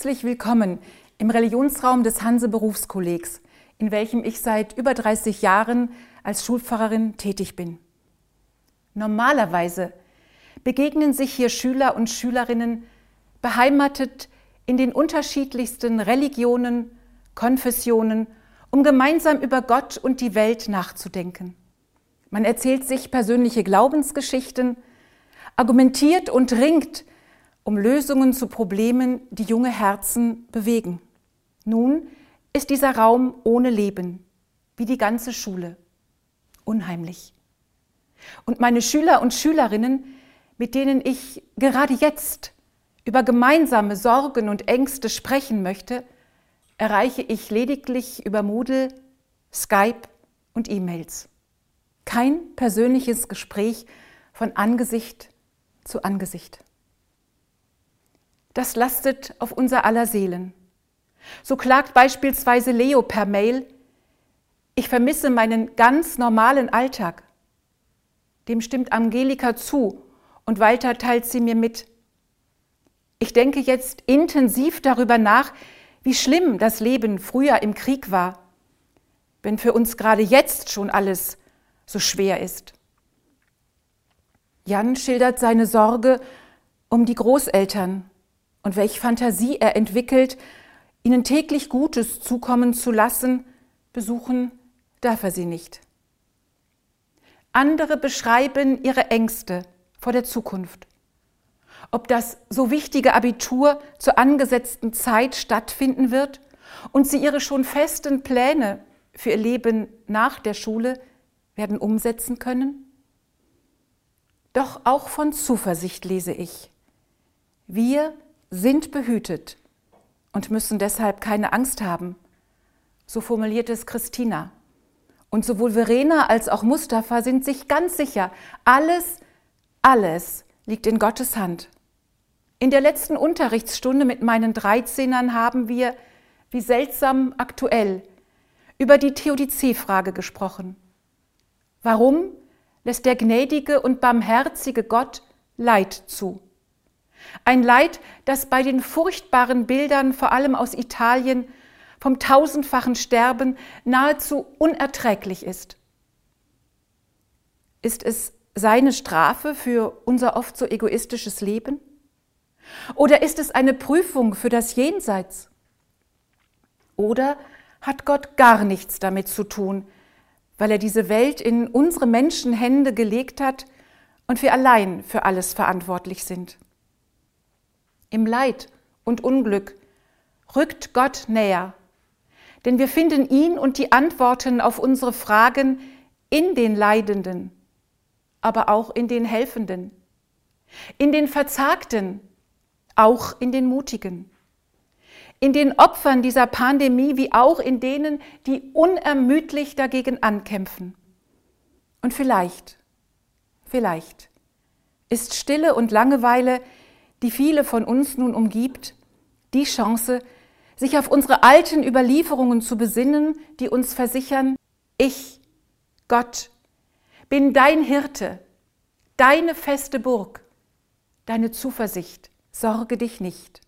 Herzlich willkommen im Religionsraum des Hanse Berufskollegs, in welchem ich seit über 30 Jahren als Schulpfarrerin tätig bin. Normalerweise begegnen sich hier Schüler und Schülerinnen beheimatet in den unterschiedlichsten Religionen, Konfessionen, um gemeinsam über Gott und die Welt nachzudenken. Man erzählt sich persönliche Glaubensgeschichten, argumentiert und ringt um Lösungen zu Problemen, die junge Herzen bewegen. Nun ist dieser Raum ohne Leben, wie die ganze Schule. Unheimlich. Und meine Schüler und Schülerinnen, mit denen ich gerade jetzt über gemeinsame Sorgen und Ängste sprechen möchte, erreiche ich lediglich über Moodle, Skype und E-Mails. Kein persönliches Gespräch von Angesicht zu Angesicht das lastet auf unser aller Seelen. So klagt beispielsweise Leo per Mail, ich vermisse meinen ganz normalen Alltag. Dem stimmt Angelika zu und weiter teilt sie mir mit. Ich denke jetzt intensiv darüber nach, wie schlimm das Leben früher im Krieg war, wenn für uns gerade jetzt schon alles so schwer ist. Jan schildert seine Sorge um die Großeltern, und welch Fantasie er entwickelt, ihnen täglich Gutes zukommen zu lassen, besuchen darf er sie nicht. Andere beschreiben ihre Ängste vor der Zukunft. Ob das so wichtige Abitur zur angesetzten Zeit stattfinden wird und sie ihre schon festen Pläne für ihr Leben nach der Schule werden umsetzen können? Doch auch von Zuversicht lese ich. Wir sind behütet und müssen deshalb keine Angst haben. So formuliert es Christina. Und sowohl Verena als auch Mustafa sind sich ganz sicher, alles, alles liegt in Gottes Hand. In der letzten Unterrichtsstunde mit meinen Dreizehnern haben wir, wie seltsam aktuell, über die Theodizee-Frage gesprochen. Warum lässt der gnädige und barmherzige Gott Leid zu? Ein Leid, das bei den furchtbaren Bildern, vor allem aus Italien, vom tausendfachen Sterben nahezu unerträglich ist. Ist es seine Strafe für unser oft so egoistisches Leben? Oder ist es eine Prüfung für das Jenseits? Oder hat Gott gar nichts damit zu tun, weil er diese Welt in unsere Menschenhände gelegt hat und wir allein für alles verantwortlich sind? Im Leid und Unglück, rückt Gott näher. Denn wir finden ihn und die Antworten auf unsere Fragen in den Leidenden, aber auch in den Helfenden, in den Verzagten, auch in den Mutigen, in den Opfern dieser Pandemie wie auch in denen, die unermüdlich dagegen ankämpfen. Und vielleicht, vielleicht ist Stille und Langeweile die viele von uns nun umgibt, die Chance, sich auf unsere alten Überlieferungen zu besinnen, die uns versichern, ich, Gott, bin dein Hirte, deine feste Burg, deine Zuversicht, sorge dich nicht.